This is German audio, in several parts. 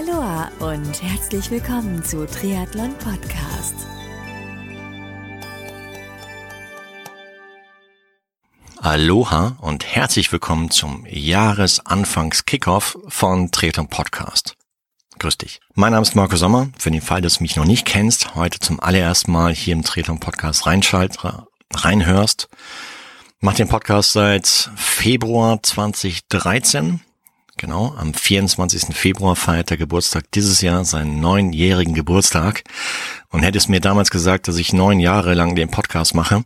Aloha und herzlich willkommen zu Triathlon Podcast. Aloha und herzlich willkommen zum Jahresanfangs-Kickoff von Triathlon Podcast. Grüß dich. Mein Name ist Marco Sommer. Für den Fall, dass du mich noch nicht kennst, heute zum allerersten Mal hier im Triathlon Podcast reinschalt, reinhörst. Mach den Podcast seit Februar 2013 Genau, am 24. Februar feiert der Geburtstag dieses Jahr seinen neunjährigen Geburtstag. Und hättest mir damals gesagt, dass ich neun Jahre lang den Podcast mache,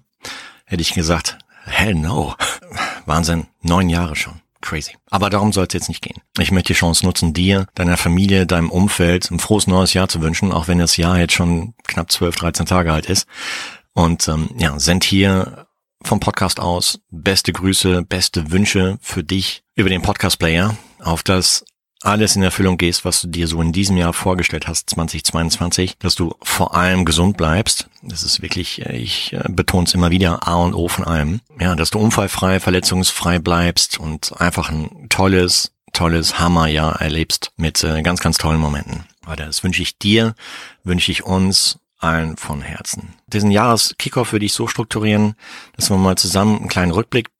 hätte ich gesagt, hell no. Wahnsinn, neun Jahre schon. Crazy. Aber darum soll es jetzt nicht gehen. Ich möchte die Chance nutzen, dir, deiner Familie, deinem Umfeld ein frohes neues Jahr zu wünschen, auch wenn das Jahr jetzt schon knapp 12, 13 Tage alt ist. Und ähm, ja, send hier vom Podcast aus beste Grüße, beste Wünsche für dich über den Podcast-Player auf das alles in Erfüllung gehst, was du dir so in diesem Jahr vorgestellt hast, 2022, dass du vor allem gesund bleibst. Das ist wirklich, äh, ich äh, betone es immer wieder, A und O von allem. Ja, dass du unfallfrei, verletzungsfrei bleibst und einfach ein tolles, tolles Hammerjahr erlebst mit äh, ganz, ganz tollen Momenten. Weiter, das wünsche ich dir, wünsche ich uns allen von Herzen. Diesen Jahres-Kickoff würde ich so strukturieren, dass wir mal zusammen einen kleinen Rückblick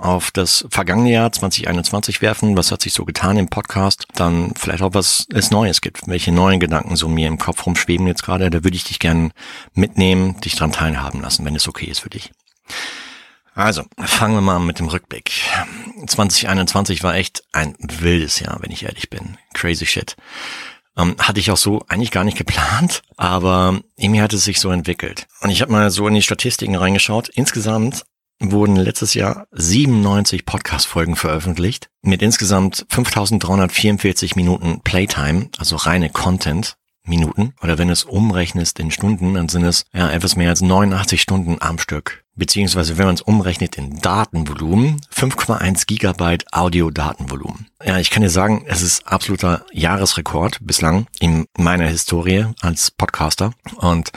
auf das vergangene Jahr 2021 werfen. Was hat sich so getan im Podcast? Dann vielleicht auch, was es Neues gibt. Welche neuen Gedanken so mir im Kopf rumschweben jetzt gerade. Da würde ich dich gerne mitnehmen, dich dran teilhaben lassen, wenn es okay ist für dich. Also, fangen wir mal mit dem Rückblick. 2021 war echt ein wildes Jahr, wenn ich ehrlich bin. Crazy shit. Ähm, hatte ich auch so eigentlich gar nicht geplant, aber irgendwie hat es sich so entwickelt. Und ich habe mal so in die Statistiken reingeschaut. Insgesamt wurden letztes Jahr 97 Podcast-Folgen veröffentlicht mit insgesamt 5344 Minuten Playtime, also reine Content. Minuten oder wenn es umrechnest in Stunden, dann sind es ja etwas mehr als 89 Stunden am Stück. Beziehungsweise wenn man es umrechnet in Datenvolumen, 5,1 Gigabyte Audio-Datenvolumen. Ja, ich kann dir sagen, es ist absoluter Jahresrekord bislang in meiner Historie als Podcaster. Und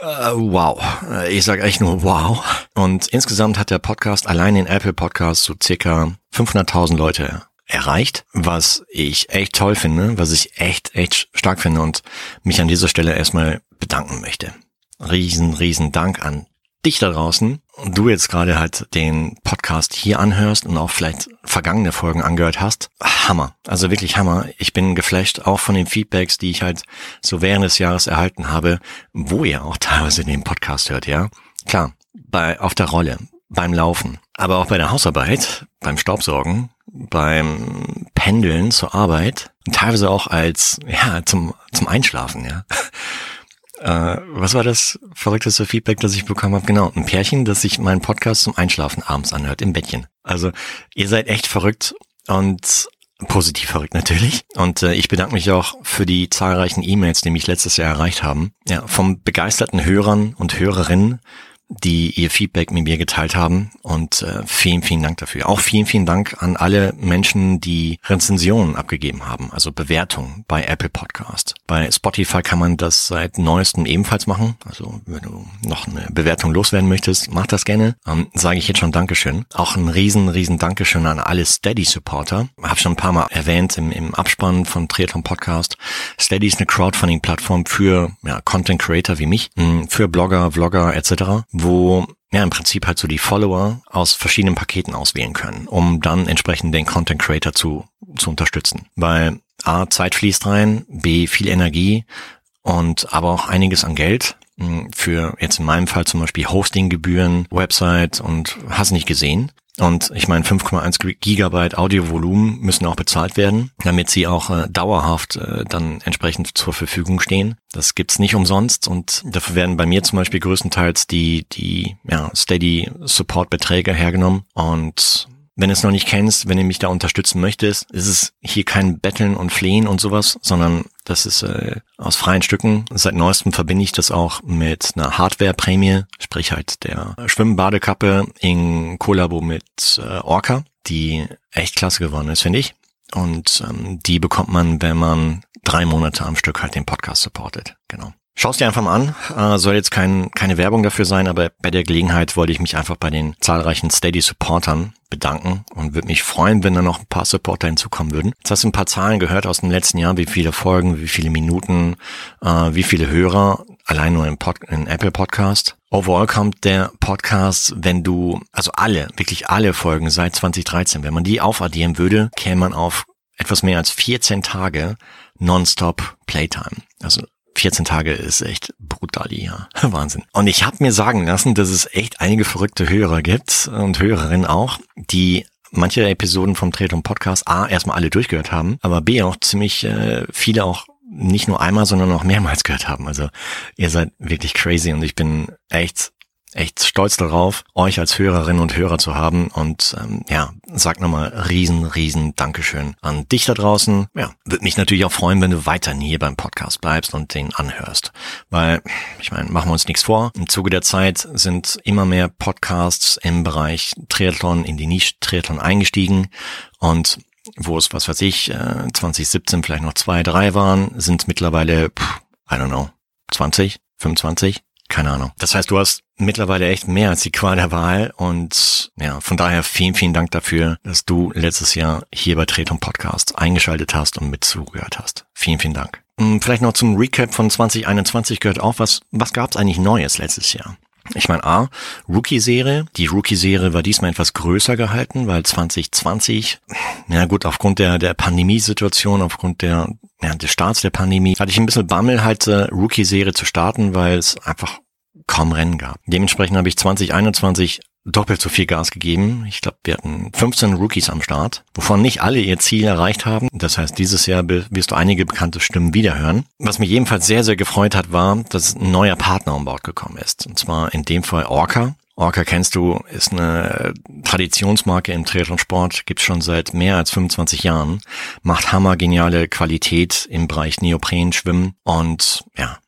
Uh, wow. Ich sage echt nur wow. Und insgesamt hat der Podcast allein in Apple Podcasts so circa 500.000 Leute erreicht, was ich echt toll finde, was ich echt, echt stark finde und mich an dieser Stelle erstmal bedanken möchte. Riesen, riesen Dank an dich da draußen und du jetzt gerade halt den Podcast hier anhörst und auch vielleicht vergangene Folgen angehört hast, Hammer. Also wirklich Hammer. Ich bin geflasht auch von den Feedbacks, die ich halt so während des Jahres erhalten habe, wo ihr auch teilweise den Podcast hört, ja. Klar, bei, auf der Rolle, beim Laufen, aber auch bei der Hausarbeit, beim Staubsaugen, beim Pendeln zur Arbeit, teilweise auch als, ja, zum, zum Einschlafen, ja. Äh, was war das verrückteste Feedback, das ich bekommen habe? Genau, ein Pärchen, das sich meinen Podcast zum Einschlafen abends anhört, im Bettchen. Also ihr seid echt verrückt und positiv verrückt natürlich. Und äh, ich bedanke mich auch für die zahlreichen E-Mails, die mich letztes Jahr erreicht haben. Ja, vom begeisterten Hörern und Hörerinnen die ihr Feedback mit mir geteilt haben und äh, vielen, vielen Dank dafür. Auch vielen, vielen Dank an alle Menschen, die Rezensionen abgegeben haben, also Bewertungen bei Apple Podcast. Bei Spotify kann man das seit neuestem ebenfalls machen. Also wenn du noch eine Bewertung loswerden möchtest, mach das gerne. Ähm, Sage ich jetzt schon Dankeschön. Auch ein riesen, riesen Dankeschön an alle Steady-Supporter. Habe schon ein paar Mal erwähnt im, im Abspann von Triathlon Podcast. Steady ist eine Crowdfunding-Plattform für ja, Content Creator wie mich, für Blogger, Vlogger etc wo ja im Prinzip halt so die Follower aus verschiedenen Paketen auswählen können, um dann entsprechend den Content Creator zu, zu unterstützen. Weil A, Zeit fließt rein, B, viel Energie und aber auch einiges an Geld hm, für jetzt in meinem Fall zum Beispiel Hostinggebühren, Website und hast nicht gesehen. Und ich meine, 5,1 Gigabyte Audiovolumen müssen auch bezahlt werden, damit sie auch äh, dauerhaft äh, dann entsprechend zur Verfügung stehen. Das gibt's nicht umsonst und dafür werden bei mir zum Beispiel größtenteils die, die ja, Steady Support Beträge hergenommen und wenn du es noch nicht kennst, wenn du mich da unterstützen möchtest, ist es hier kein Betteln und Flehen und sowas, sondern das ist äh, aus freien Stücken. Seit neuestem verbinde ich das auch mit einer Hardware-Prämie, sprich halt der Schwimmbadekappe in Kollabo mit äh, Orca, die echt klasse geworden ist, finde ich. Und ähm, die bekommt man, wenn man drei Monate am Stück halt den Podcast supportet. Genau. Schau dir einfach mal an. Äh, soll jetzt kein, keine Werbung dafür sein, aber bei der Gelegenheit wollte ich mich einfach bei den zahlreichen Steady-Supportern bedanken und würde mich freuen, wenn da noch ein paar Supporter hinzukommen würden. Jetzt hast du ein paar Zahlen gehört aus dem letzten Jahr, wie viele Folgen, wie viele Minuten, äh, wie viele Hörer, allein nur im, Pod, in Apple Podcast. Overall kommt der Podcast, wenn du, also alle, wirklich alle Folgen seit 2013, wenn man die aufaddieren würde, käme man auf etwas mehr als 14 Tage Nonstop Playtime. Also 14 Tage ist echt brutal, ja. Wahnsinn. Und ich habe mir sagen lassen, dass es echt einige verrückte Hörer gibt und Hörerinnen auch, die manche Episoden vom Tretum Podcast A erstmal alle durchgehört haben, aber B auch ziemlich äh, viele auch nicht nur einmal, sondern auch mehrmals gehört haben. Also ihr seid wirklich crazy und ich bin echt echt stolz darauf, euch als Hörerinnen und Hörer zu haben. Und ähm, ja, sag nochmal riesen, riesen Dankeschön an dich da draußen. Ja, würde mich natürlich auch freuen, wenn du weiterhin hier beim Podcast bleibst und den anhörst. Weil, ich meine, machen wir uns nichts vor. Im Zuge der Zeit sind immer mehr Podcasts im Bereich Triathlon, in die Nische Triathlon eingestiegen. Und wo es, was weiß ich, 2017 äh, vielleicht noch zwei, drei waren, sind mittlerweile, I don't know, 20, 25, keine Ahnung. Das heißt, du hast mittlerweile echt mehr als die Qual der Wahl und ja, von daher vielen, vielen Dank dafür, dass du letztes Jahr hier bei Tretum Podcast eingeschaltet hast und mit zugehört hast. Vielen, vielen Dank. Hm, vielleicht noch zum Recap von 2021 gehört auch, was, was gab es eigentlich Neues letztes Jahr? Ich meine, A, Rookie-Serie. Die Rookie-Serie war diesmal etwas größer gehalten, weil 2020, ja gut, aufgrund der, der Pandemiesituation, aufgrund der, ja, des Starts der Pandemie, hatte ich ein bisschen Bammel, halt äh, Rookie-Serie zu starten, weil es einfach kaum Rennen gab. Dementsprechend habe ich 2021 doppelt so viel Gas gegeben. Ich glaube, wir hatten 15 Rookies am Start, wovon nicht alle ihr Ziel erreicht haben. Das heißt, dieses Jahr wirst du einige bekannte Stimmen wiederhören. Was mich jedenfalls sehr, sehr gefreut hat, war, dass ein neuer Partner an Bord gekommen ist. Und zwar in dem Fall Orca. Orca kennst du, ist eine Traditionsmarke im Triathlonsport, gibt's schon seit mehr als 25 Jahren, macht hammergeniale Qualität im Bereich Neopren, Schwimmen und ja,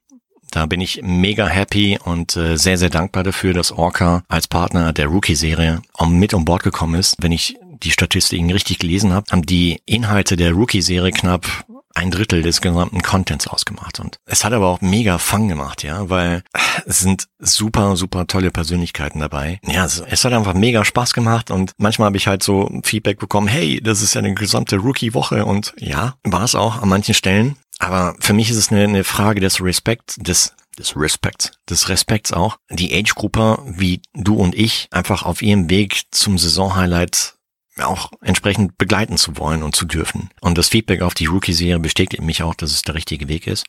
da bin ich mega happy und äh, sehr, sehr dankbar dafür, dass Orca als Partner der Rookie-Serie mit um Bord gekommen ist. Wenn ich die Statistiken richtig gelesen habe, haben die Inhalte der Rookie-Serie knapp ein Drittel des gesamten Contents ausgemacht. Und es hat aber auch mega Fun gemacht, ja, weil es sind super, super tolle Persönlichkeiten dabei. Ja, es, es hat einfach mega Spaß gemacht und manchmal habe ich halt so Feedback bekommen, hey, das ist ja eine gesamte Rookie-Woche und ja, war es auch an manchen Stellen. Aber für mich ist es eine, eine Frage des Respekts, des des Respekts, des Respekts auch, die Age-Gruppe wie du und ich einfach auf ihrem Weg zum Saisonhighlight auch entsprechend begleiten zu wollen und zu dürfen. Und das Feedback auf die Rookie-Serie bestätigt mich auch, dass es der richtige Weg ist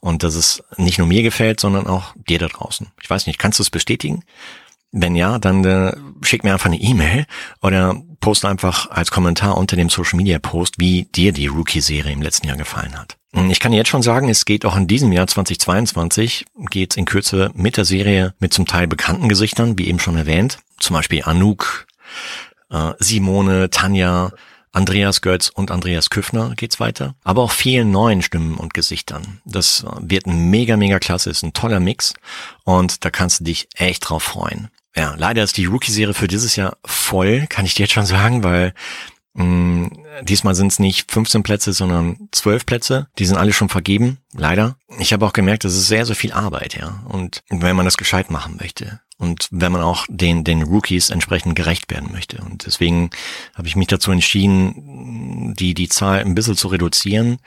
und dass es nicht nur mir gefällt, sondern auch dir da draußen. Ich weiß nicht, kannst du es bestätigen? Wenn ja, dann äh, schick mir einfach eine E-Mail oder poste einfach als Kommentar unter dem Social Media Post, wie dir die Rookie-Serie im letzten Jahr gefallen hat. Ich kann jetzt schon sagen, es geht auch in diesem Jahr 2022, geht es in Kürze mit der Serie mit zum Teil bekannten Gesichtern, wie eben schon erwähnt. Zum Beispiel Anouk, äh, Simone, Tanja, Andreas Götz und Andreas Küffner geht's weiter. Aber auch vielen neuen Stimmen und Gesichtern. Das wird ein mega, mega klasse, ist ein toller Mix und da kannst du dich echt drauf freuen. Ja, leider ist die Rookie-Serie für dieses Jahr voll, kann ich dir jetzt schon sagen, weil diesmal sind es nicht 15 Plätze, sondern 12 Plätze. Die sind alle schon vergeben, leider. Ich habe auch gemerkt, das ist sehr, sehr viel Arbeit, ja. Und wenn man das gescheit machen möchte und wenn man auch den, den Rookies entsprechend gerecht werden möchte. Und deswegen habe ich mich dazu entschieden, die, die Zahl ein bisschen zu reduzieren,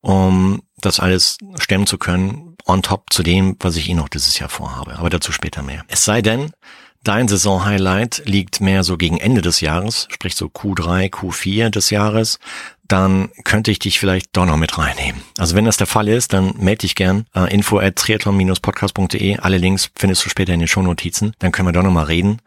um das alles stemmen zu können, on top zu dem, was ich eh noch dieses Jahr vorhabe. Aber dazu später mehr. Es sei denn, dein Saisonhighlight liegt mehr so gegen Ende des Jahres, sprich so Q3, Q4 des Jahres, dann könnte ich dich vielleicht doch noch mit reinnehmen. Also wenn das der Fall ist, dann melde dich gern. Uh, info at triathlon-podcast.de. Alle Links findest du später in den Shownotizen. Dann können wir doch noch mal reden.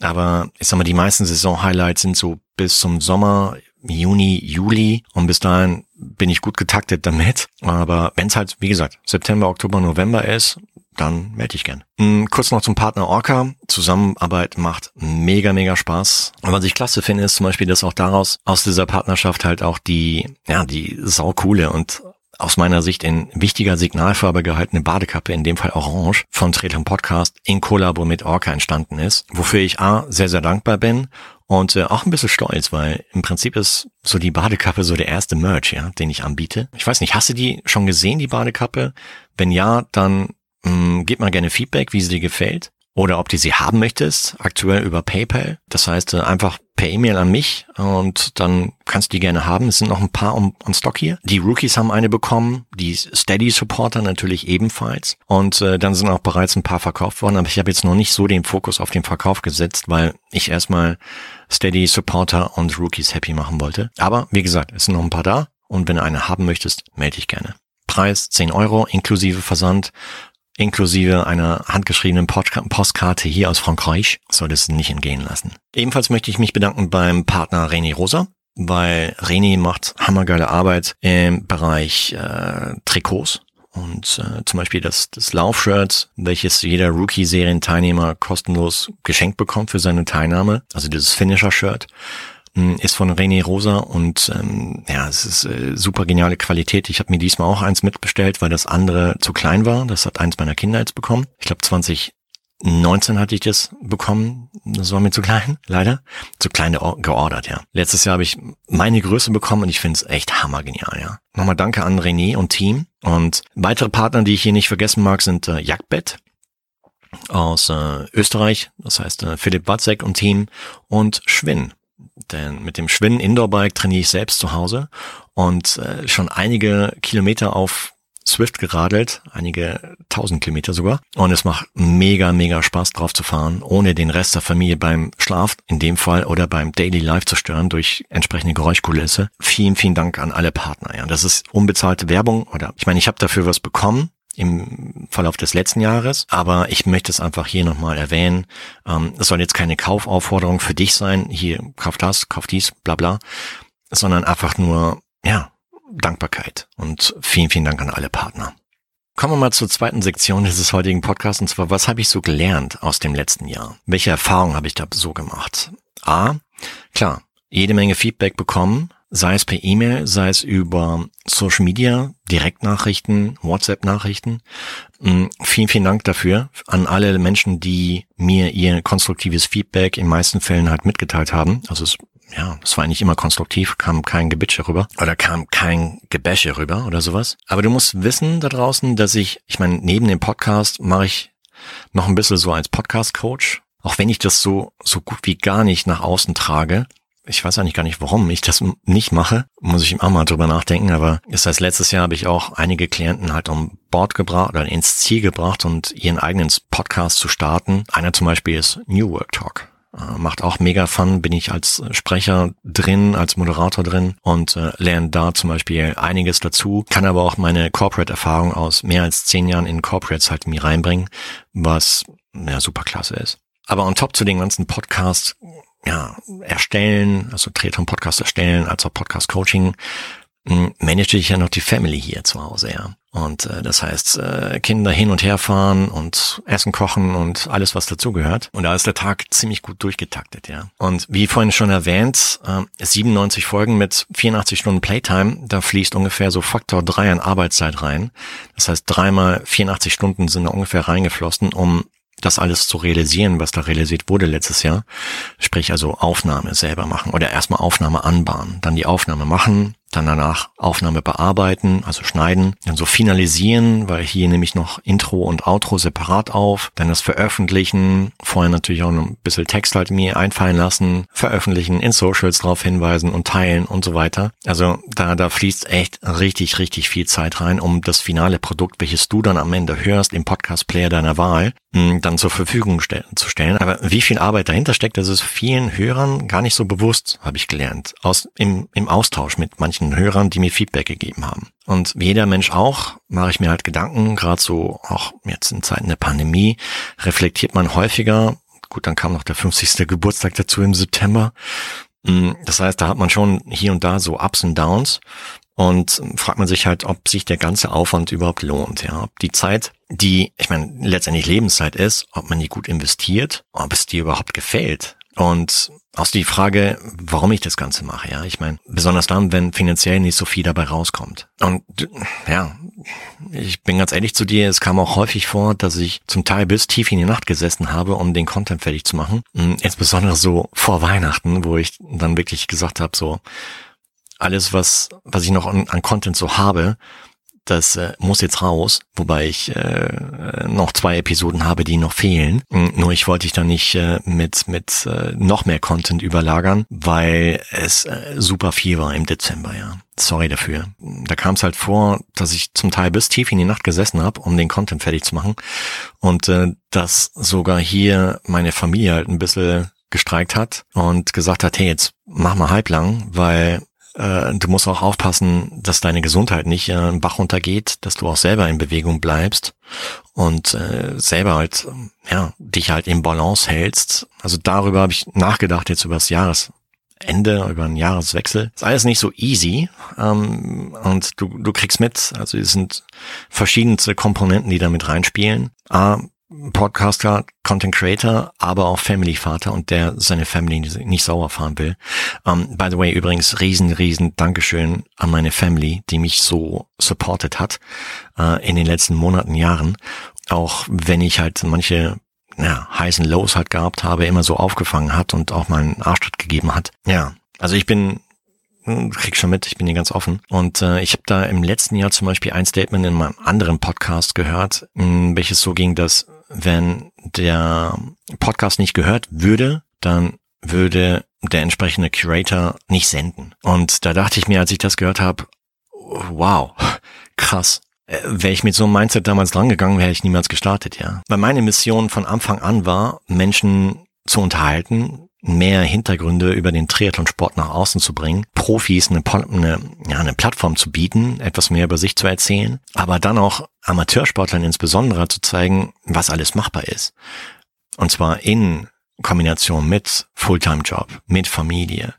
Aber ich sag mal, die meisten Saison-Highlights sind so bis zum Sommer, Juni, Juli. Und bis dahin bin ich gut getaktet damit. Aber wenn es halt, wie gesagt, September, Oktober, November ist, dann melde dich gern. Mm, kurz noch zum Partner Orca. Zusammenarbeit macht mega, mega Spaß. Und was ich klasse finde, ist zum Beispiel, dass auch daraus, aus dieser Partnerschaft halt auch die, ja, die saucoole und aus meiner Sicht in wichtiger Signalfarbe gehaltene Badekappe, in dem Fall orange, von Tretung Podcast in Kollabo mit Orca entstanden ist, wofür ich A, sehr, sehr dankbar bin und äh, auch ein bisschen stolz, weil im Prinzip ist so die Badekappe so der erste Merch, ja, den ich anbiete. Ich weiß nicht, hast du die schon gesehen, die Badekappe? Wenn ja, dann mh, mm, gib mal gerne Feedback, wie sie dir gefällt oder ob du sie haben möchtest, aktuell über PayPal. Das heißt, äh, einfach per E-Mail an mich und dann kannst du die gerne haben. Es sind noch ein paar on, on Stock hier. Die Rookies haben eine bekommen, die Steady Supporter natürlich ebenfalls und äh, dann sind auch bereits ein paar verkauft worden, aber ich habe jetzt noch nicht so den Fokus auf den Verkauf gesetzt, weil ich erstmal Steady Supporter und Rookies happy machen wollte. Aber wie gesagt, es sind noch ein paar da und wenn du eine haben möchtest, melde dich gerne. Preis 10 Euro inklusive Versand inklusive einer handgeschriebenen Postkarte hier aus Frankreich, soll es nicht entgehen lassen. Ebenfalls möchte ich mich bedanken beim Partner René Rosa, weil René macht hammergeile Arbeit im Bereich äh, Trikots und äh, zum Beispiel das, das Laufshirt, welches jeder Rookie-Serien-Teilnehmer kostenlos geschenkt bekommt für seine Teilnahme, also dieses Finisher-Shirt ist von René Rosa und ähm, ja, es ist äh, super geniale Qualität. Ich habe mir diesmal auch eins mitbestellt, weil das andere zu klein war. Das hat eins meiner Kinder jetzt bekommen. Ich glaube 2019 hatte ich das bekommen. Das war mir zu klein, leider. Zu klein geordert, ja. Letztes Jahr habe ich meine Größe bekommen und ich finde es echt hammergenial, ja. Nochmal danke an René und Team. Und weitere Partner, die ich hier nicht vergessen mag, sind äh, Jagdbett aus äh, Österreich, das heißt äh, Philipp Watzek und Team und Schwinn denn mit dem Schwinnen Indoorbike trainiere ich selbst zu Hause und äh, schon einige Kilometer auf Swift geradelt, einige tausend Kilometer sogar. Und es macht mega, mega Spaß drauf zu fahren, ohne den Rest der Familie beim Schlaf in dem Fall oder beim Daily Life zu stören durch entsprechende Geräuschkulisse. Vielen, vielen Dank an alle Partner. Ja, das ist unbezahlte Werbung oder ich meine, ich habe dafür was bekommen im Verlauf des letzten Jahres. Aber ich möchte es einfach hier nochmal erwähnen. Ähm, es soll jetzt keine Kaufaufforderung für dich sein. Hier, kauf das, kauf dies, bla bla. Sondern einfach nur, ja, Dankbarkeit. Und vielen, vielen Dank an alle Partner. Kommen wir mal zur zweiten Sektion dieses heutigen Podcasts. Und zwar, was habe ich so gelernt aus dem letzten Jahr? Welche Erfahrungen habe ich da so gemacht? A, klar, jede Menge Feedback bekommen sei es per E-Mail, sei es über Social Media, Direktnachrichten, WhatsApp-Nachrichten. Mm, vielen, vielen Dank dafür an alle Menschen, die mir ihr konstruktives Feedback in meisten Fällen halt mitgeteilt haben. Also es, ja, es war eigentlich immer konstruktiv, kam kein Gebitsche rüber oder kam kein Gebäsche rüber oder sowas. Aber du musst wissen da draußen, dass ich, ich meine, neben dem Podcast mache ich noch ein bisschen so als Podcast-Coach, auch wenn ich das so, so gut wie gar nicht nach außen trage, ich weiß eigentlich gar nicht, warum ich das nicht mache. Muss ich auch mal drüber nachdenken. Aber das heißt, letztes Jahr habe ich auch einige Klienten halt um Bord gebracht oder ins Ziel gebracht und ihren eigenen Podcast zu starten. Einer zum Beispiel ist New Work Talk. Äh, macht auch mega Fun, bin ich als Sprecher drin, als Moderator drin und äh, lerne da zum Beispiel einiges dazu, kann aber auch meine Corporate-Erfahrung aus mehr als zehn Jahren in Corporates halt mir reinbringen, was ja super klasse ist. Aber on top zu den ganzen Podcasts ja, erstellen, also Treton Podcast erstellen, als auch Podcast Coaching, hm, manage ich ja noch die Family hier zu Hause, ja. Und äh, das heißt, äh, Kinder hin und her fahren und Essen kochen und alles, was dazugehört. Und da ist der Tag ziemlich gut durchgetaktet, ja. Und wie vorhin schon erwähnt, äh, 97 Folgen mit 84 Stunden Playtime, da fließt ungefähr so Faktor 3 an Arbeitszeit rein. Das heißt, dreimal 84 Stunden sind da ungefähr reingeflossen, um das alles zu realisieren, was da realisiert wurde letztes Jahr. Sprich also Aufnahme selber machen oder erstmal Aufnahme anbahnen, dann die Aufnahme machen, dann danach Aufnahme bearbeiten, also schneiden, dann so finalisieren, weil hier nehme ich noch Intro und Outro separat auf, dann das Veröffentlichen, vorher natürlich auch ein bisschen Text halt mir einfallen lassen, veröffentlichen, in Socials drauf hinweisen und teilen und so weiter. Also da, da fließt echt richtig, richtig viel Zeit rein, um das finale Produkt, welches du dann am Ende hörst, im Podcast-Player deiner Wahl, hm, dann zur Verfügung ste zu stellen. Aber wie viel Arbeit dahinter steckt, das ist vielen Hörern gar nicht so bewusst, habe ich gelernt, aus, im, im Austausch mit manchen zahlreichen Hörern, die mir Feedback gegeben haben. Und wie jeder Mensch auch, mache ich mir halt Gedanken, gerade so auch jetzt in Zeiten der Pandemie, reflektiert man häufiger. Gut, dann kam noch der 50. Geburtstag dazu im September. Mm, das heißt, da hat man schon hier und da so Ups und Downs und fragt man sich halt, ob sich der ganze Aufwand überhaupt lohnt. Ja, ob die Zeit, die, ich meine, letztendlich Lebenszeit ist, ob man die gut investiert, ob es dir überhaupt gefällt Und auch die Frage, warum ich das Ganze mache, ja. Ich meine, besonders dann, wenn finanziell nicht so viel dabei rauskommt. Und ja, ich bin ganz ehrlich zu dir, es kam auch häufig vor, dass ich zum Teil bis tief in die Nacht gesessen habe, um den Content fertig zu machen. Hm, insbesondere so vor Weihnachten, wo ich dann wirklich gesagt habe, so alles, was, was ich noch an, an Content so habe, das äh, muss jetzt raus, wobei ich äh, noch zwei Episoden habe, die noch fehlen. Hm, nur ich wollte ich dann nicht äh, mit mit äh, noch mehr Content überlagern, weil es äh, super viel war im Dezember, ja. Sorry dafür. Da kam es halt vor, dass ich zum Teil bis tief in die Nacht gesessen habe, um den Content fertig zu machen. Und äh, dass sogar hier meine Familie halt ein bisschen gestreikt hat und gesagt hat, hey, jetzt mach mal halblang, weil äh, du musst auch aufpassen, dass deine Gesundheit nicht äh, im Bach runtergeht, dass du auch selber in Bewegung bleibst und äh, selber halt, ja, dich halt im Balance hältst. Also darüber habe ich nachgedacht jetzt über das Jahresende, über einen Jahreswechsel. Ist alles nicht so easy ähm, und du, du kriegst mit, also es sind verschiedenste Komponenten, die da mit reinspielen. A, Podcaster, Content Creator, aber auch Family Vater und der seine Family nicht sauer fahren will. Um, ähm, by the way, übrigens riesen, riesen Dankeschön an meine Family, die mich so supported hat uh, in den letzten Monaten, Jahren. Auch wenn ich halt manche ja, heißen Lows halt gehabt habe, immer so aufgefangen hat und auch mal einen Arschtritt gegeben hat. Ja, also ich bin hm, krieg schon mit, ich bin hier ganz offen. Und äh, ich habe da im letzten Jahr zum Beispiel ein Statement in meinem anderen Podcast gehört, in welches so ging, dass wenn der Podcast nicht gehört würde, dann würde der entsprechende Curator nicht senden. Und da dachte ich mir, als ich das gehört habe, wow, krass. Äh, wäre ich mit so einem Mindset damals drangegangen, wäre ich niemals gestartet, ja. Weil meine Mission von Anfang an war, Menschen zu unterhalten, mehr Hintergründe über den Triathlonsport nach außen zu bringen, Profis eine, eine, ja, eine Plattform zu bieten, etwas mehr über sich zu erzählen, aber dann auch Amateursportlern insbesondere zu zeigen, was alles machbar ist. Und zwar in Kombination mit Fulltime-Job, mit Familie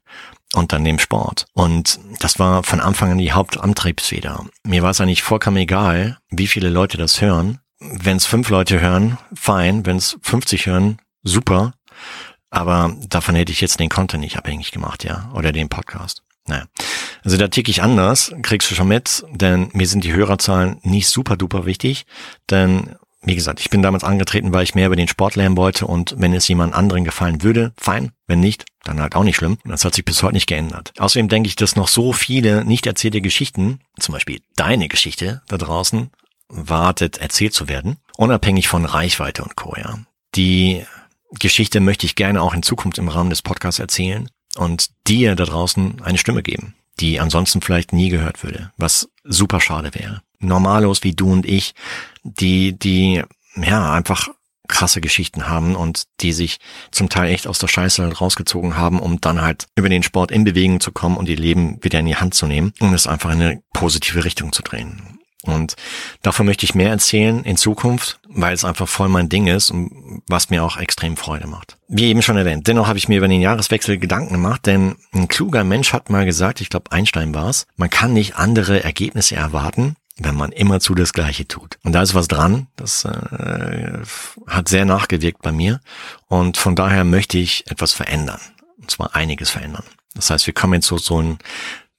und dann dem Sport. Und das war von Anfang an die Hauptantriebsfeder. Mir war es eigentlich vollkommen egal, wie viele Leute das hören. Wenn es fünf Leute hören, fein. Wenn es 50 hören, super. Aber davon hätte ich jetzt den Content nicht abhängig gemacht, ja, oder den Podcast. Naja. Also da tick ich anders, kriegst du schon mit, denn mir sind die Hörerzahlen nicht super duper wichtig, denn wie gesagt, ich bin damals angetreten, weil ich mehr über den Sport lernen wollte und wenn es jemand anderen gefallen würde, fein. Wenn nicht, dann halt auch nicht schlimm. Das hat sich bis heute nicht geändert. Außerdem denke ich, dass noch so viele nicht erzählte Geschichten, zum Beispiel deine Geschichte da draußen, wartet, erzählt zu werden, unabhängig von Reichweite und Co. Ja. Die Geschichte möchte ich gerne auch in Zukunft im Rahmen des Podcasts erzählen und dir da draußen eine Stimme geben, die ansonsten vielleicht nie gehört würde, was super schade wäre. Normalos wie du und ich, die, die, ja, einfach krasse Geschichten haben und die sich zum Teil echt aus der Scheiße rausgezogen haben, um dann halt über den Sport in Bewegung zu kommen und ihr Leben wieder in die Hand zu nehmen und es einfach in eine positive Richtung zu drehen. Und davon möchte ich mehr erzählen in Zukunft, weil es einfach voll mein Ding ist und was mir auch extrem Freude macht. Wie eben schon erwähnt, dennoch habe ich mir über den Jahreswechsel Gedanken gemacht, denn ein kluger Mensch hat mal gesagt, ich glaube Einstein war es, man kann nicht andere Ergebnisse erwarten, wenn man immerzu das Gleiche tut. Und da ist was dran, das äh, hat sehr nachgewirkt bei mir und von daher möchte ich etwas verändern. Und zwar einiges verändern. Das heißt, wir kommen jetzt so, so ein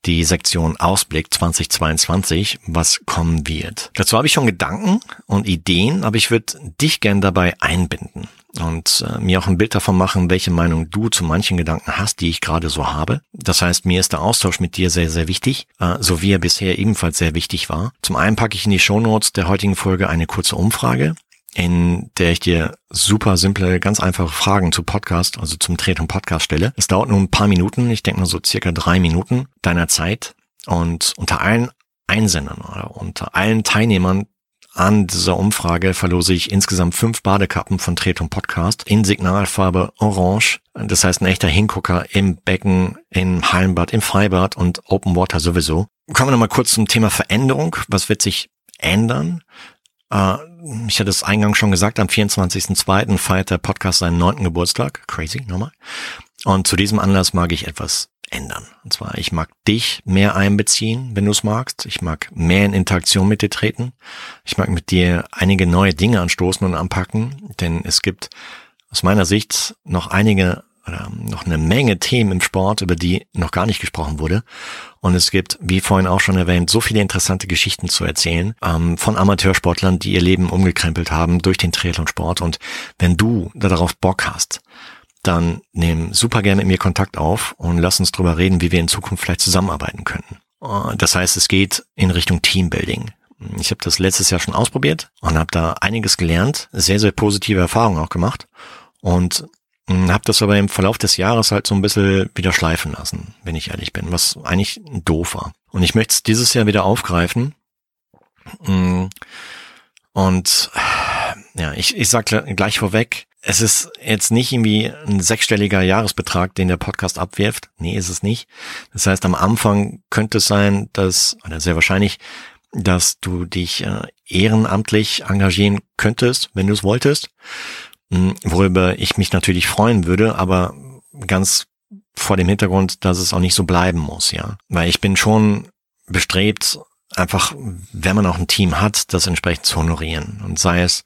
die Sektion Ausblick 2022, was kommen wird. Dazu habe ich schon Gedanken und Ideen, aber ich würde dich gern dabei einbinden und äh, mir auch ein Bild davon machen, welche Meinung du zu manchen Gedanken hast, die ich gerade so habe. Das heißt, mir ist der Austausch mit dir sehr, sehr wichtig, äh, so wie er bisher ebenfalls sehr wichtig war. Zum einen packe ich in die Shownotes der heutigen Folge eine kurze Umfrage, in der ich dir super simple, ganz einfache Fragen zu Podcast, also zum Tretung Podcast stelle. Es dauert nur ein paar Minuten, ich denke nur so circa drei Minuten deiner Zeit. Und unter allen Einsendern oder unter allen Teilnehmern an dieser Umfrage verlose ich insgesamt fünf Badekappen von Tretung Podcast in Signalfarbe Orange. Das heißt ein echter Hingucker im Becken, im Hallenbad, im Freibad und Open Water sowieso. Kommen wir nochmal kurz zum Thema Veränderung. Was wird sich ändern? Äh, ich hatte es eingangs schon gesagt, am 24.02. feiert der Podcast seinen neunten Geburtstag. Crazy, nochmal. Und zu diesem Anlass mag ich etwas ändern. Und zwar, ich mag dich mehr einbeziehen, wenn du es magst. Ich mag mehr in Interaktion mit dir treten. Ich mag mit dir einige neue Dinge anstoßen und anpacken, denn es gibt aus meiner Sicht noch einige noch eine Menge Themen im Sport, über die noch gar nicht gesprochen wurde. Und es gibt, wie vorhin auch schon erwähnt, so viele interessante Geschichten zu erzählen ähm, von Amateursportlern, die ihr Leben umgekrempelt haben durch den Triathlonsport. Und wenn du darauf Bock hast, dann nimm super gerne mit mir Kontakt auf und lass uns drüber reden, wie wir in Zukunft vielleicht zusammenarbeiten könnten. Äh, das heißt, es geht in Richtung Teambuilding. Ich habe das letztes Jahr schon ausprobiert und habe da einiges gelernt, sehr, sehr positive Erfahrungen auch gemacht und habe das aber im Verlauf des Jahres halt so ein bisschen wieder schleifen lassen, wenn ich ehrlich bin, was eigentlich doof war. Und ich möchte es dieses Jahr wieder aufgreifen. Hm, und ja, ich, ich sage gleich vorweg, es ist jetzt nicht irgendwie ein sechsstelliger Jahresbetrag, den der Podcast abwirft. Nee, ist es nicht. Das heißt, am Anfang könnte es sein, dass, oder sehr wahrscheinlich, dass du dich äh, ehrenamtlich engagieren könntest, wenn du es wolltest, hm, worüber ich mich natürlich freuen würde, aber ganz vor dem Hintergrund, dass es auch nicht so bleiben muss, ja. Weil ich bin schon bestrebt, einfach, wenn man auch ein Team hat, das entsprechend zu honorieren. Und sei es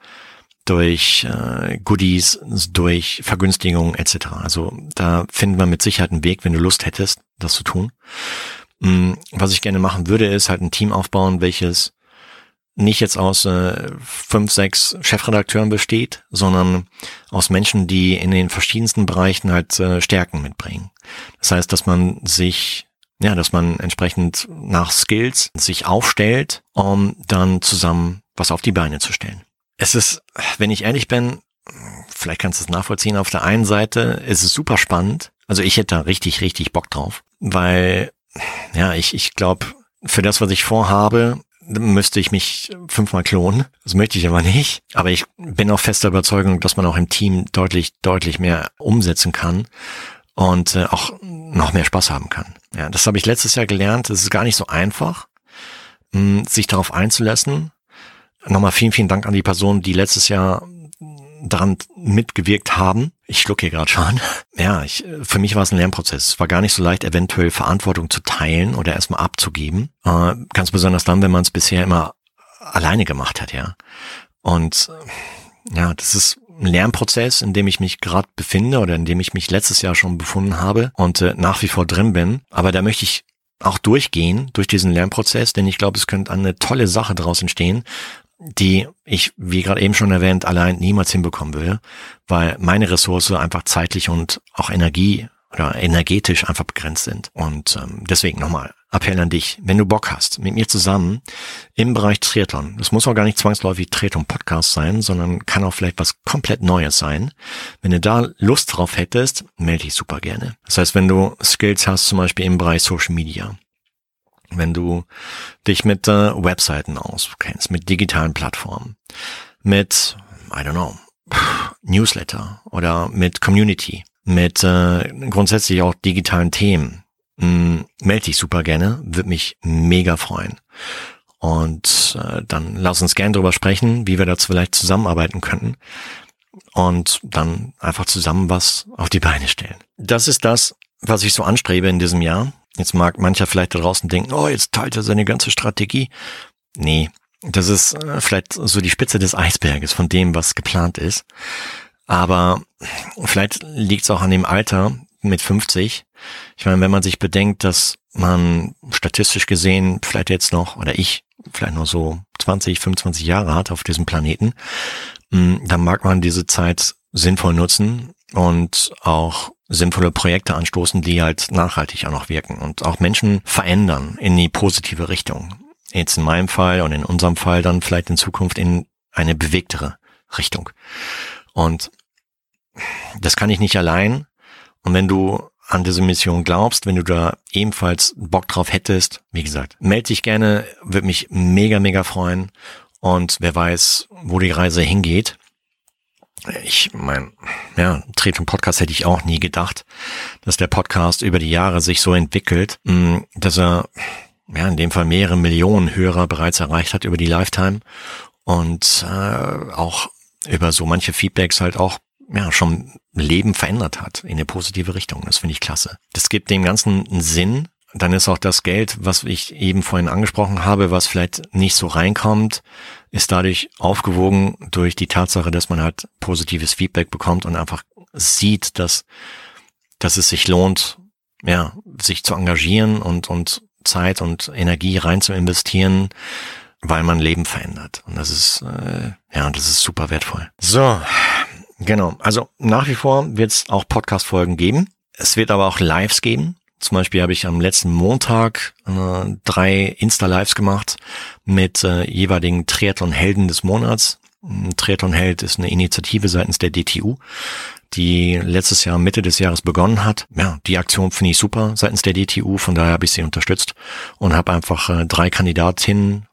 durch äh, Goodies, durch Vergünstigungen etc. Also da finden wir mit Sicherheit einen Weg, wenn du Lust hättest, das zu tun. Mm, was ich gerne machen würde, ist halt ein Team aufbauen, welches nicht jetzt aus äh, fünf, sechs Chefredakteuren besteht, sondern aus Menschen, die in den verschiedensten Bereichen halt äh, Stärken mitbringen. Das heißt, dass man sich, ja, dass man entsprechend nach Skills sich aufstellt, um dann zusammen was auf die Beine zu stellen. Es ist, wenn ich ehrlich bin, vielleicht kannst du es nachvollziehen, auf der einen Seite ist es super spannend. Also ich hätte da richtig, richtig Bock drauf, weil ja, ich, ich glaube, für das, was ich vorhabe, müsste ich mich fünfmal klonen. Das möchte ich aber nicht. Aber ich bin auch fester Überzeugung, dass man auch im Team deutlich, deutlich mehr umsetzen kann und äh, auch noch mehr Spaß haben kann. Ja, das habe ich letztes Jahr gelernt. Es ist gar nicht so einfach, mh, hm, sich darauf einzulassen. Nochmal vielen, vielen Dank an die Personen, die letztes Jahr daran mitgewirkt haben. Ich schlucke hier gerade schon. Ja, ich, für mich war es ein Lernprozess. Es war gar nicht so leicht, eventuell Verantwortung zu teilen oder erstmal abzugeben. Äh, ganz besonders dann, wenn man es bisher immer alleine gemacht hat, ja. Und äh, ja, das ist ein Lernprozess, in dem ich mich gerade befinde oder in dem ich mich letztes Jahr schon befunden habe und äh, nach wie vor drin bin. Aber da möchte ich auch durchgehen durch diesen Lernprozess, denn ich glaube, es könnte eine tolle Sache daraus entstehen, die ich, wie gerade eben schon erwähnt, allein niemals hinbekommen würde, weil meine Ressource einfach zeitlich und auch Energie oder energetisch einfach begrenzt sind. Und ähm, deswegen nochmal Appell an dich, wenn du Bock hast, mit mir zusammen im Bereich Triathlon, das muss auch gar nicht zwangsläufig Triathlon Podcast sein, sondern kann auch vielleicht was komplett Neues sein. Wenn du da Lust drauf hättest, melde dich super gerne. Das heißt, wenn du Skills hast, zum Beispiel im Bereich Social Media, wenn du dich mit äh, Webseiten auskennst, mit digitalen Plattformen, mit, I don't know, Newsletter oder mit Community, mit äh, grundsätzlich auch digitalen Themen, mh, melde dich super gerne, würde mich mega freuen. Und äh, dann lass uns gerne drüber sprechen, wie wir dazu vielleicht zusammenarbeiten könnten und dann einfach zusammen was auf die Beine stellen. Das ist das, was ich so anstrebe in diesem Jahr. Jetzt mag mancher vielleicht da draußen denken, oh, jetzt teilt er seine ganze Strategie. Nee, das ist äh, vielleicht so die Spitze des Eisberges von dem, was geplant ist. Aber vielleicht liegt es auch an dem Alter mit 50. Ich meine, wenn man sich bedenkt, dass man statistisch gesehen vielleicht jetzt noch, oder ich vielleicht noch so 20, 25 Jahre hat auf diesem Planeten, mm, dann mag man diese Zeit sinnvoll nutzen und auch sinnvolle Projekte anstoßen, die halt nachhaltig auch noch wirken und auch Menschen verändern in die positive Richtung. Jetzt in meinem Fall und in unserem Fall dann vielleicht in Zukunft in eine bewegtere Richtung. Und das kann ich nicht allein. Und wenn du an diese Mission glaubst, wenn du da ebenfalls Bock drauf hättest, wie gesagt, melde dich gerne, würde mich mega, mega freuen. Und wer weiß, wo die Reise hingeht ich mein, ja, Tretung Podcast hätte ich auch nie gedacht, dass der Podcast über die Jahre sich so entwickelt, mm, dass er ja in dem Fall mehrere Millionen Hörer bereits erreicht hat über die Lifetime und äh, auch über so manche Feedbacks halt auch ja schon Leben verändert hat in eine positive Richtung. Das finde ich klasse. Das gibt dem Ganzen einen Sinn, dann ist auch das Geld, was ich eben vorhin angesprochen habe, was vielleicht nicht so reinkommt, ist dadurch aufgewogen durch die Tatsache, dass man halt positives Feedback bekommt und einfach sieht, dass dass es sich lohnt, ja, sich zu engagieren und, und Zeit und Energie rein zu investieren, weil man Leben verändert. Und das ist, äh, ja, das ist super wertvoll. So, genau. Also nach wie vor wird es auch Podcast-Folgen geben. Es wird aber auch Lives geben. Zum Beispiel habe ich am letzten Montag äh, drei Insta-Lives gemacht mit äh, jeweiligen Triathlon-Helden des Monats. Triathlon-Held ist eine Initiative seitens der DTU, die letztes Jahr Mitte des Jahres begonnen hat. Ja, die Aktion finde ich super seitens der DTU, von daher habe ich sie unterstützt und habe einfach äh, drei Kandidatinnen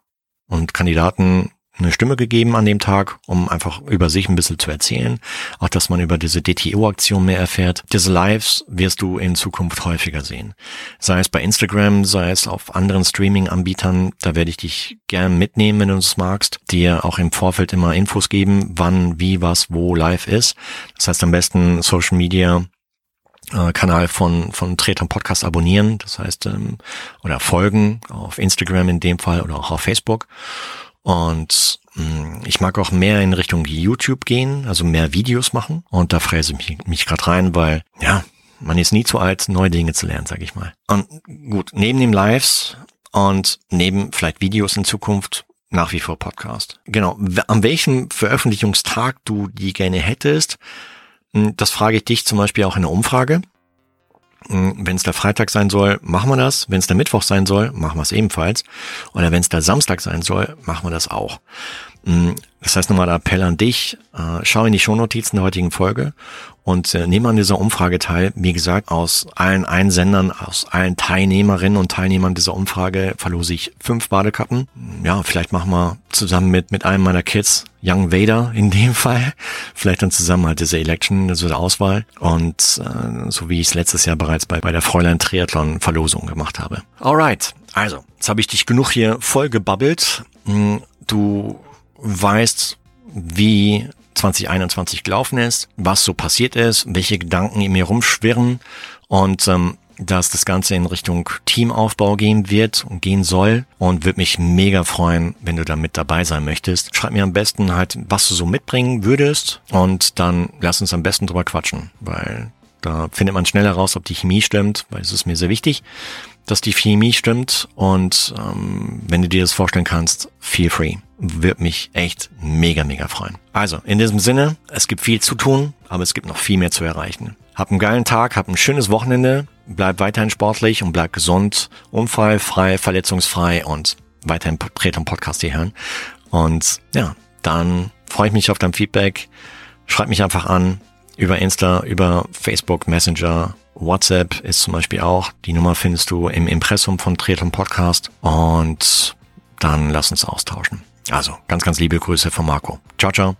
und Kandidaten eine Stimme gegeben an dem Tag, um einfach über sich ein bisschen zu erzählen. Auch, dass man über diese DTO-Aktion mehr erfährt. Diese Lives wirst du in Zukunft häufiger sehen. Sei es bei Instagram, sei es auf anderen Streaming-Anbietern. Da werde ich dich gern mitnehmen, wenn du es magst. Dir auch im Vorfeld immer Infos geben, wann, wie, was, wo live ist. Das heißt am besten Social Media äh, Kanal von von Tretern Podcast abonnieren, das heißt ähm, oder folgen auf Instagram in dem Fall oder auch auf Facebook und mh, mm, ich mag auch mehr in Richtung YouTube gehen, also mehr Videos machen. Und da fräse ich mich, mich gerade rein, weil, ja, man ist nie zu alt, neue Dinge zu lernen, sag ich mal. Und gut, neben den Lives und neben vielleicht Videos in Zukunft nach wie vor Podcast. Genau. An welchem Veröffentlichungstag du die gerne hättest, hm, das frage ich dich zum Beispiel auch in der Umfrage. Wenn es der Freitag sein soll, machen wir das. Wenn es der Mittwoch sein soll, machen wir es ebenfalls. Oder wenn es der Samstag sein soll, machen wir das auch. Hm, das heißt nochmal der Appell an dich, äh, schau in die Shownotizen der heutigen Folge und äh, nehme an dieser Umfrage teil. Wie gesagt, aus allen Einsendern, aus allen Teilnehmerinnen und Teilnehmern dieser Umfrage verlose ich fünf Badekappen. Ja, vielleicht machen wir zusammen mit, mit einem meiner Kids, Young Vader in dem Fall, vielleicht dann zusammen halt diese Election, also der Auswahl. Und äh, so wie ich es letztes Jahr bereits bei, bei der Fräulein Triathlon Verlosung gemacht habe. Alright, also, jetzt habe ich dich genug hier voll gebabbelt. Hm, du weißt, wie 2021 gelaufen ist, was so passiert ist, welche Gedanken in mir rumschwirren und ähm, dass das Ganze in Richtung Teamaufbau gehen wird und gehen soll und würde mich mega freuen, wenn du da mit dabei sein möchtest. Schreib mir am besten halt, was du so mitbringen würdest und dann lass uns am besten drüber quatschen, weil da findet man schneller raus, ob die Chemie stimmt, weil es ist mir sehr wichtig, dass die Chemie stimmt und ähm, wenn du dir das vorstellen kannst, feel free wird mich echt mega, mega freuen. Also, in diesem Sinne, es gibt viel zu tun, aber es gibt noch viel mehr zu erreichen. Hab einen geilen Tag, hab ein schönes Wochenende, bleib weiterhin sportlich und bleib gesund, unfallfrei, verletzungsfrei und weiterhin Tret Podcast hier hören. Und ja, dann freue ich mich auf dein Feedback. Schreib mich einfach an über Insta, über Facebook, Messenger, WhatsApp ist zum Beispiel auch. Die Nummer findest du im Impressum von Triathlon Podcast. Und dann lass uns austauschen. Also ganz, ganz liebe Grüße von Marco. Ciao, ciao.